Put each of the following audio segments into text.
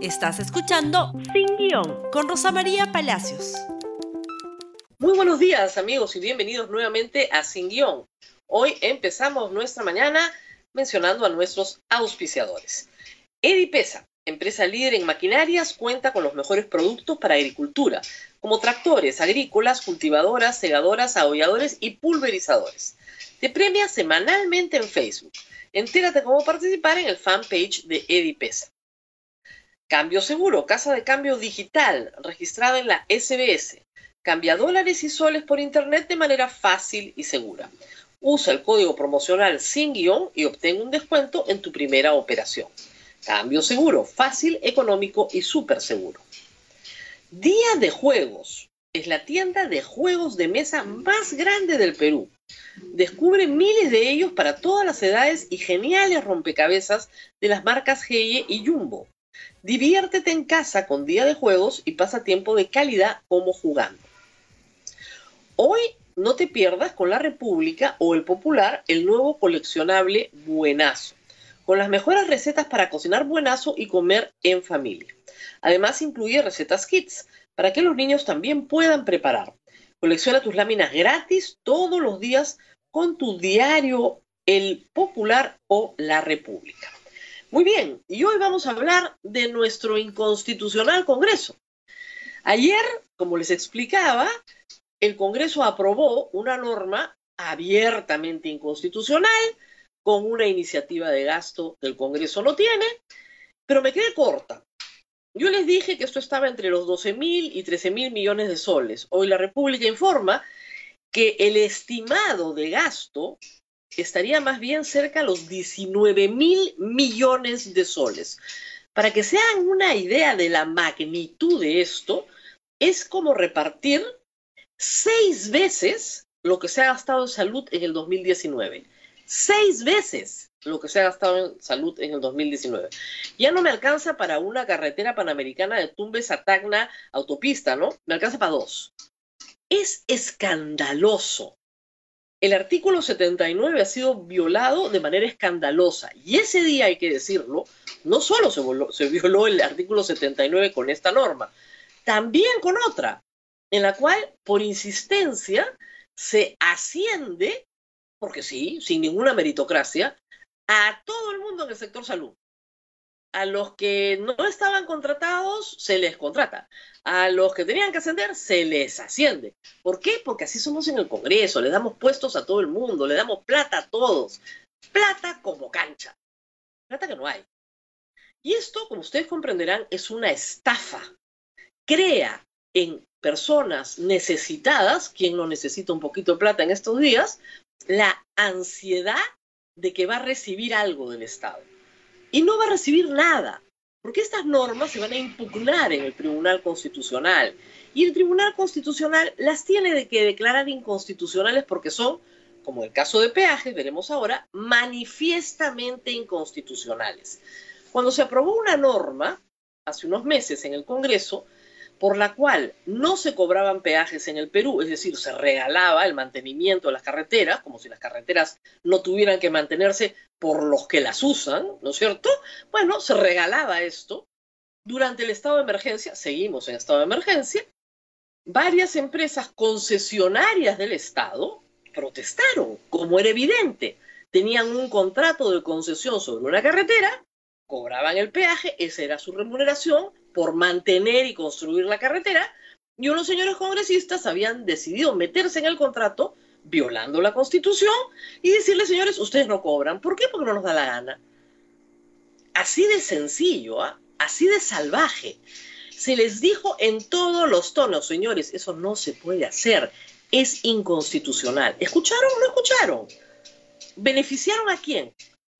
Estás escuchando Sin Guión con Rosa María Palacios. Muy buenos días amigos y bienvenidos nuevamente a Sin Guión. Hoy empezamos nuestra mañana mencionando a nuestros auspiciadores. Edipesa, empresa líder en maquinarias, cuenta con los mejores productos para agricultura, como tractores agrícolas, cultivadoras, segadoras, abolladores y pulverizadores. Te premia semanalmente en Facebook. Entérate cómo participar en el fanpage de Edipesa. Cambio Seguro, casa de cambio digital, registrada en la SBS. Cambia dólares y soles por Internet de manera fácil y segura. Usa el código promocional sin guion y obtén un descuento en tu primera operación. Cambio seguro, fácil, económico y súper seguro. Día de Juegos. Es la tienda de juegos de mesa más grande del Perú. Descubre miles de ellos para todas las edades y geniales rompecabezas de las marcas Geye y Jumbo. Diviértete en casa con día de juegos y pasa tiempo de calidad como jugando. Hoy no te pierdas con la República o el Popular el nuevo coleccionable Buenazo, con las mejores recetas para cocinar buenazo y comer en familia. Además incluye recetas kits para que los niños también puedan preparar. Colecciona tus láminas gratis todos los días con tu diario El Popular o La República. Muy bien, y hoy vamos a hablar de nuestro inconstitucional Congreso. Ayer, como les explicaba, el Congreso aprobó una norma abiertamente inconstitucional, con una iniciativa de gasto que el Congreso no tiene, pero me quedé corta. Yo les dije que esto estaba entre los 12 mil y 13 mil millones de soles. Hoy la República informa que el estimado de gasto estaría más bien cerca a los 19 mil millones de soles. Para que se una idea de la magnitud de esto, es como repartir seis veces lo que se ha gastado en salud en el 2019. Seis veces lo que se ha gastado en salud en el 2019. Ya no me alcanza para una carretera panamericana de Tumbes a Tacna autopista, ¿no? Me alcanza para dos. Es escandaloso el artículo 79 ha sido violado de manera escandalosa. Y ese día, hay que decirlo, no solo se, violó el artículo 79 con esta norma, también con otra, en la cual, por insistencia, se asciende, porque sí, sin ninguna meritocracia, a todo el mundo en el sector salud. A los que no estaban contratados, se les contrata a los que tenían que ascender se les asciende. ¿Por qué? Porque así somos en el Congreso, le damos puestos a todo el mundo, le damos plata a todos. Plata como cancha. Plata que no hay. Y esto, como ustedes comprenderán, es una estafa. Crea en personas necesitadas, quien no necesita un poquito de plata en estos días, la ansiedad de que va a recibir algo del Estado. Y no va a recibir nada porque estas normas se van a impugnar en el Tribunal Constitucional y el Tribunal Constitucional las tiene que declarar inconstitucionales porque son, como el caso de peajes, veremos ahora, manifiestamente inconstitucionales. Cuando se aprobó una norma hace unos meses en el Congreso, por la cual no se cobraban peajes en el Perú, es decir, se regalaba el mantenimiento de las carreteras, como si las carreteras no tuvieran que mantenerse por los que las usan, ¿no es cierto? Bueno, se regalaba esto. Durante el estado de emergencia, seguimos en estado de emergencia, varias empresas concesionarias del Estado protestaron, como era evidente. Tenían un contrato de concesión sobre una carretera, cobraban el peaje, esa era su remuneración, por mantener y construir la carretera, y unos señores congresistas habían decidido meterse en el contrato, violando la constitución, y decirle, señores, ustedes no cobran. ¿Por qué? Porque no nos da la gana. Así de sencillo, ¿ah? así de salvaje. Se les dijo en todos los tonos, señores, eso no se puede hacer, es inconstitucional. ¿Escucharon o no escucharon? ¿Beneficiaron a quién?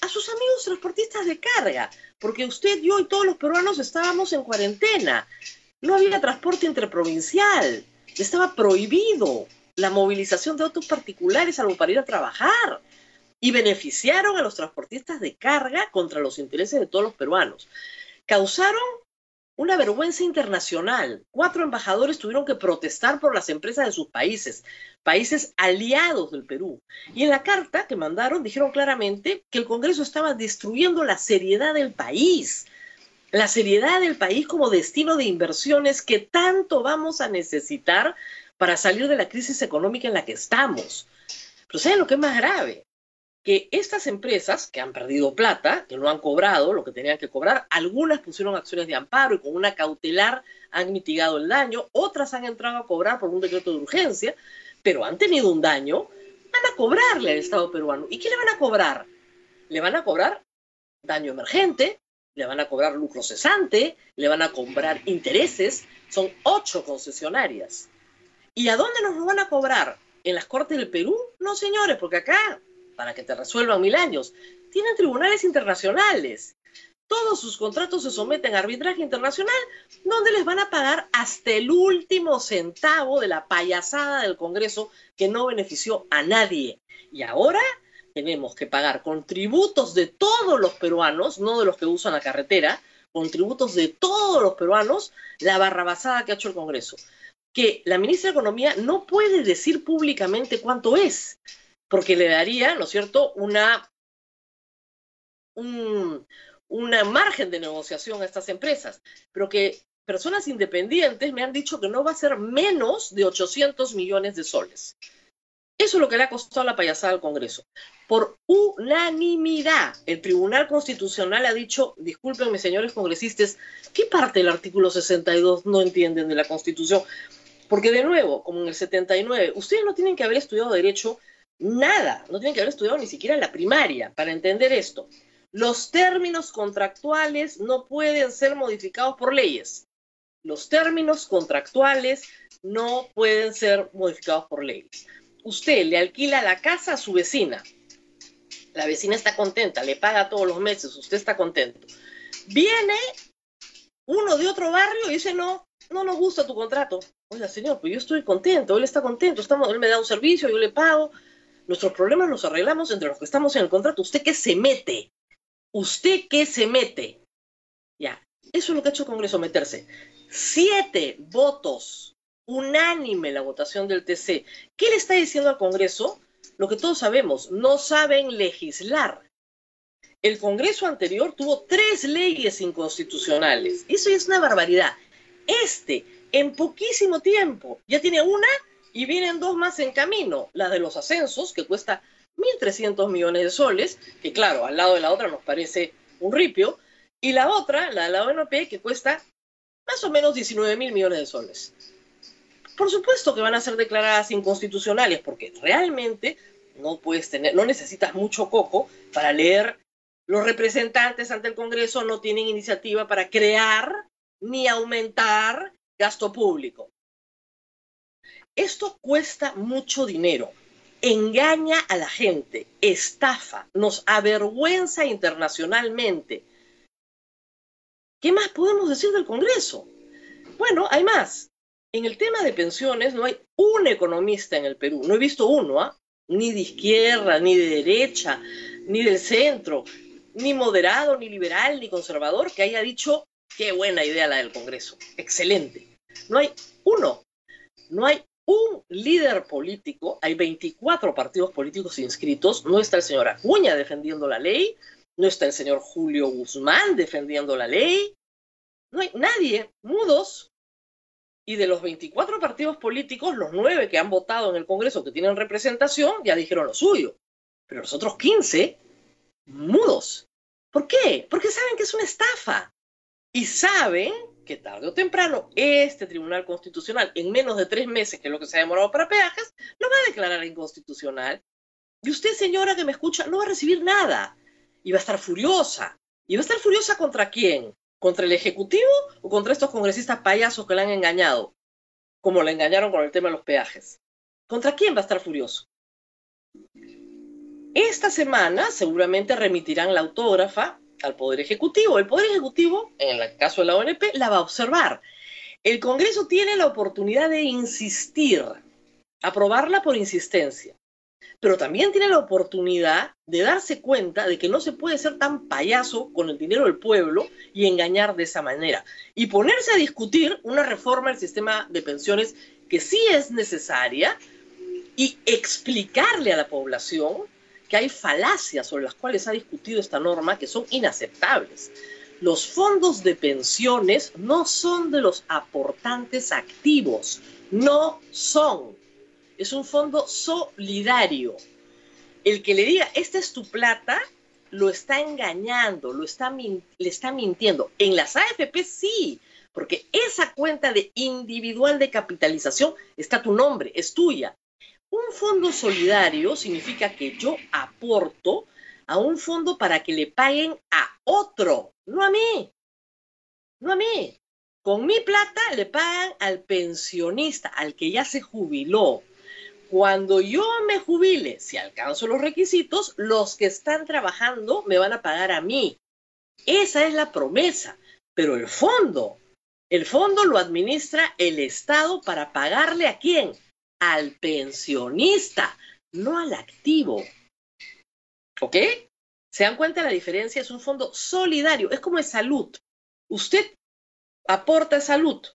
A sus amigos transportistas de carga, porque usted, yo y todos los peruanos estábamos en cuarentena. No había transporte interprovincial. Estaba prohibido la movilización de autos particulares algo para ir a trabajar. Y beneficiaron a los transportistas de carga contra los intereses de todos los peruanos. Causaron una vergüenza internacional. Cuatro embajadores tuvieron que protestar por las empresas de sus países, países aliados del Perú. Y en la carta que mandaron dijeron claramente que el Congreso estaba destruyendo la seriedad del país. la seriedad del país como destino de inversiones que tanto vamos a necesitar para salir de la crisis económica en la que estamos. Pero ¿saben lo que es más grave? Que estas empresas que han perdido plata, que no han cobrado lo que tenían que cobrar, algunas pusieron acciones de amparo y con una cautelar han mitigado el daño, otras han entrado a cobrar por un decreto de urgencia, pero han tenido un daño, van a cobrarle al Estado peruano. ¿Y qué le van a cobrar? Le van a cobrar daño emergente, le van a cobrar lucro cesante, le van a cobrar intereses. Son ocho concesionarias. ¿Y a dónde nos lo van a cobrar? ¿En las Cortes del Perú? No, señores, porque acá, para que te resuelvan mil años, tienen tribunales internacionales. Todos sus contratos se someten a arbitraje internacional, donde les van a pagar hasta el último centavo de la payasada del Congreso que no benefició a nadie. Y ahora tenemos que pagar con tributos de todos los peruanos, no de los que usan la carretera, con tributos de todos los peruanos, la barrabasada que ha hecho el Congreso. Que la ministra de Economía no puede decir públicamente cuánto es, porque le daría, ¿no es cierto?, una, un, una margen de negociación a estas empresas, pero que personas independientes me han dicho que no va a ser menos de 800 millones de soles. Eso es lo que le ha costado la payasada al Congreso. Por unanimidad, el Tribunal Constitucional ha dicho, discúlpenme señores congresistas, ¿qué parte del artículo 62 no entienden de la Constitución? Porque de nuevo, como en el 79, ustedes no tienen que haber estudiado derecho nada, no tienen que haber estudiado ni siquiera la primaria para entender esto. Los términos contractuales no pueden ser modificados por leyes. Los términos contractuales no pueden ser modificados por leyes usted le alquila la casa a su vecina, la vecina está contenta, le paga todos los meses, usted está contento. Viene uno de otro barrio y dice, no, no nos gusta tu contrato. Oiga, señor, pues yo estoy contento, él está contento, estamos, él me da un servicio, yo le pago. Nuestros problemas los arreglamos entre los que estamos en el contrato. ¿Usted qué se mete? ¿Usted qué se mete? Ya, eso es lo que ha hecho el Congreso, meterse. Siete votos unánime la votación del TC. ¿Qué le está diciendo al Congreso? Lo que todos sabemos, no saben legislar. El Congreso anterior tuvo tres leyes inconstitucionales. Eso es una barbaridad. Este, en poquísimo tiempo, ya tiene una y vienen dos más en camino. La de los ascensos, que cuesta 1.300 millones de soles, que claro, al lado de la otra nos parece un ripio, y la otra, la de la ONP, que cuesta más o menos 19 mil millones de soles. Por supuesto que van a ser declaradas inconstitucionales, porque realmente no puedes tener, no necesitas mucho coco para leer. Los representantes ante el Congreso no tienen iniciativa para crear ni aumentar gasto público. Esto cuesta mucho dinero, engaña a la gente, estafa, nos avergüenza internacionalmente. ¿Qué más podemos decir del Congreso? Bueno, hay más. En el tema de pensiones no hay un economista en el Perú, no he visto uno, ¿ah? ni de izquierda, ni de derecha, ni del centro, ni moderado, ni liberal, ni conservador, que haya dicho qué buena idea la del Congreso, excelente. No hay uno, no hay un líder político, hay 24 partidos políticos inscritos, no está el señor Acuña defendiendo la ley, no está el señor Julio Guzmán defendiendo la ley, no hay nadie, mudos, y de los 24 partidos políticos, los nueve que han votado en el Congreso que tienen representación ya dijeron lo suyo. Pero los otros 15, mudos. ¿Por qué? Porque saben que es una estafa. Y saben que tarde o temprano este Tribunal Constitucional, en menos de tres meses, que es lo que se ha demorado para peajes, lo va a declarar inconstitucional. Y usted, señora que me escucha, no va a recibir nada. Y va a estar furiosa. ¿Y va a estar furiosa contra quién? ¿Contra el Ejecutivo o contra estos congresistas payasos que le han engañado? Como le engañaron con el tema de los peajes. ¿Contra quién va a estar furioso? Esta semana seguramente remitirán la autógrafa al Poder Ejecutivo. El Poder Ejecutivo, en el caso de la ONP, la va a observar. El Congreso tiene la oportunidad de insistir, aprobarla por insistencia pero también tiene la oportunidad de darse cuenta de que no se puede ser tan payaso con el dinero del pueblo y engañar de esa manera. Y ponerse a discutir una reforma del sistema de pensiones que sí es necesaria y explicarle a la población que hay falacias sobre las cuales ha discutido esta norma que son inaceptables. Los fondos de pensiones no son de los aportantes activos, no son. Es un fondo solidario. El que le diga, esta es tu plata, lo está engañando, lo está le está mintiendo. En las AFP sí, porque esa cuenta de individual de capitalización está tu nombre, es tuya. Un fondo solidario significa que yo aporto a un fondo para que le paguen a otro, no a mí. No a mí. Con mi plata le pagan al pensionista, al que ya se jubiló. Cuando yo me jubile, si alcanzo los requisitos, los que están trabajando me van a pagar a mí. Esa es la promesa. Pero el fondo, el fondo lo administra el Estado para pagarle a quién? Al pensionista, no al activo. ¿Ok? ¿Se dan cuenta de la diferencia? Es un fondo solidario, es como de salud. Usted aporta salud,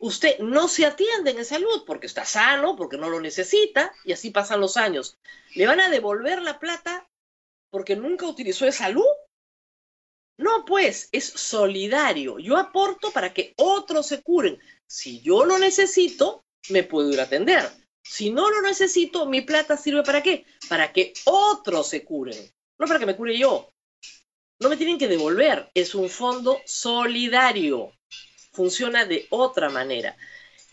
usted no se atiende en salud porque está sano, porque no lo necesita, y así pasan los años. ¿Le van a devolver la plata porque nunca utilizó de salud? No, pues, es solidario. Yo aporto para que otros se curen. Si yo lo necesito, me puedo ir a atender. Si no lo necesito, mi plata sirve para qué? Para que otros se curen, no para que me cure yo. No me tienen que devolver. Es un fondo solidario funciona de otra manera.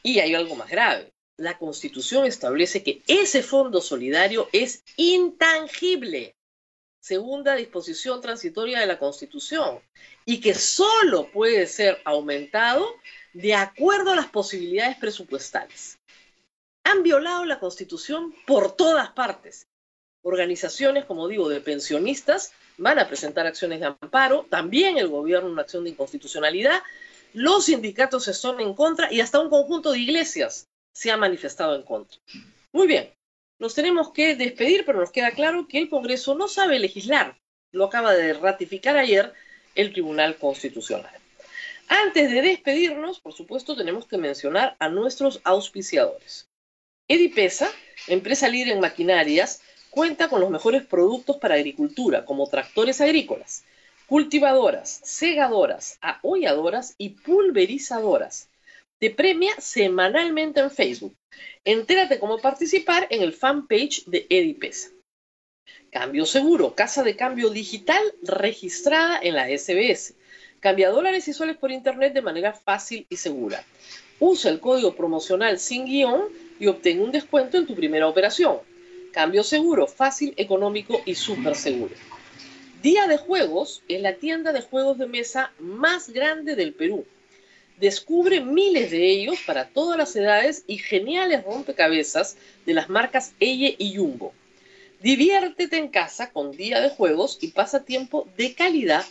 Y hay algo más grave. La Constitución establece que ese fondo solidario es intangible, segunda disposición transitoria de la Constitución, y que solo puede ser aumentado de acuerdo a las posibilidades presupuestales. Han violado la Constitución por todas partes. Organizaciones, como digo, de pensionistas van a presentar acciones de amparo, también el gobierno una acción de inconstitucionalidad, los sindicatos son en contra y hasta un conjunto de iglesias se ha manifestado en contra. Muy bien, nos tenemos que despedir, pero nos queda claro que el Congreso no sabe legislar. Lo acaba de ratificar ayer el Tribunal Constitucional. Antes de despedirnos, por supuesto, tenemos que mencionar a nuestros auspiciadores. Edipesa, empresa líder en maquinarias, cuenta con los mejores productos para agricultura, como tractores agrícolas cultivadoras, segadoras, aholladoras y pulverizadoras. Te premia semanalmente en Facebook. Entérate cómo participar en el fanpage de Edipesa. Cambio seguro, casa de cambio digital registrada en la SBS. Cambia dólares y soles por internet de manera fácil y segura. Usa el código promocional sin guion y obtén un descuento en tu primera operación. Cambio seguro, fácil, económico y súper seguro. Día de Juegos es la tienda de juegos de mesa más grande del Perú. Descubre miles de ellos para todas las edades y geniales rompecabezas de las marcas Elle y Jumbo. Diviértete en casa con Día de Juegos y pasa tiempo de calidad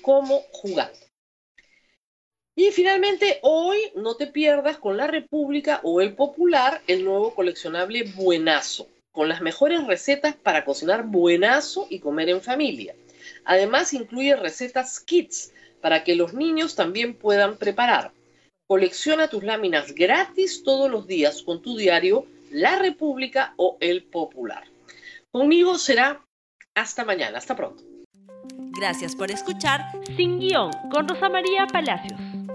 como jugando. Y finalmente, hoy no te pierdas con la República o el Popular el nuevo coleccionable Buenazo, con las mejores recetas para cocinar buenazo y comer en familia. Además, incluye recetas kits para que los niños también puedan preparar. Colecciona tus láminas gratis todos los días con tu diario La República o El Popular. Conmigo será hasta mañana. Hasta pronto. Gracias por escuchar Sin Guión con Rosa María Palacios.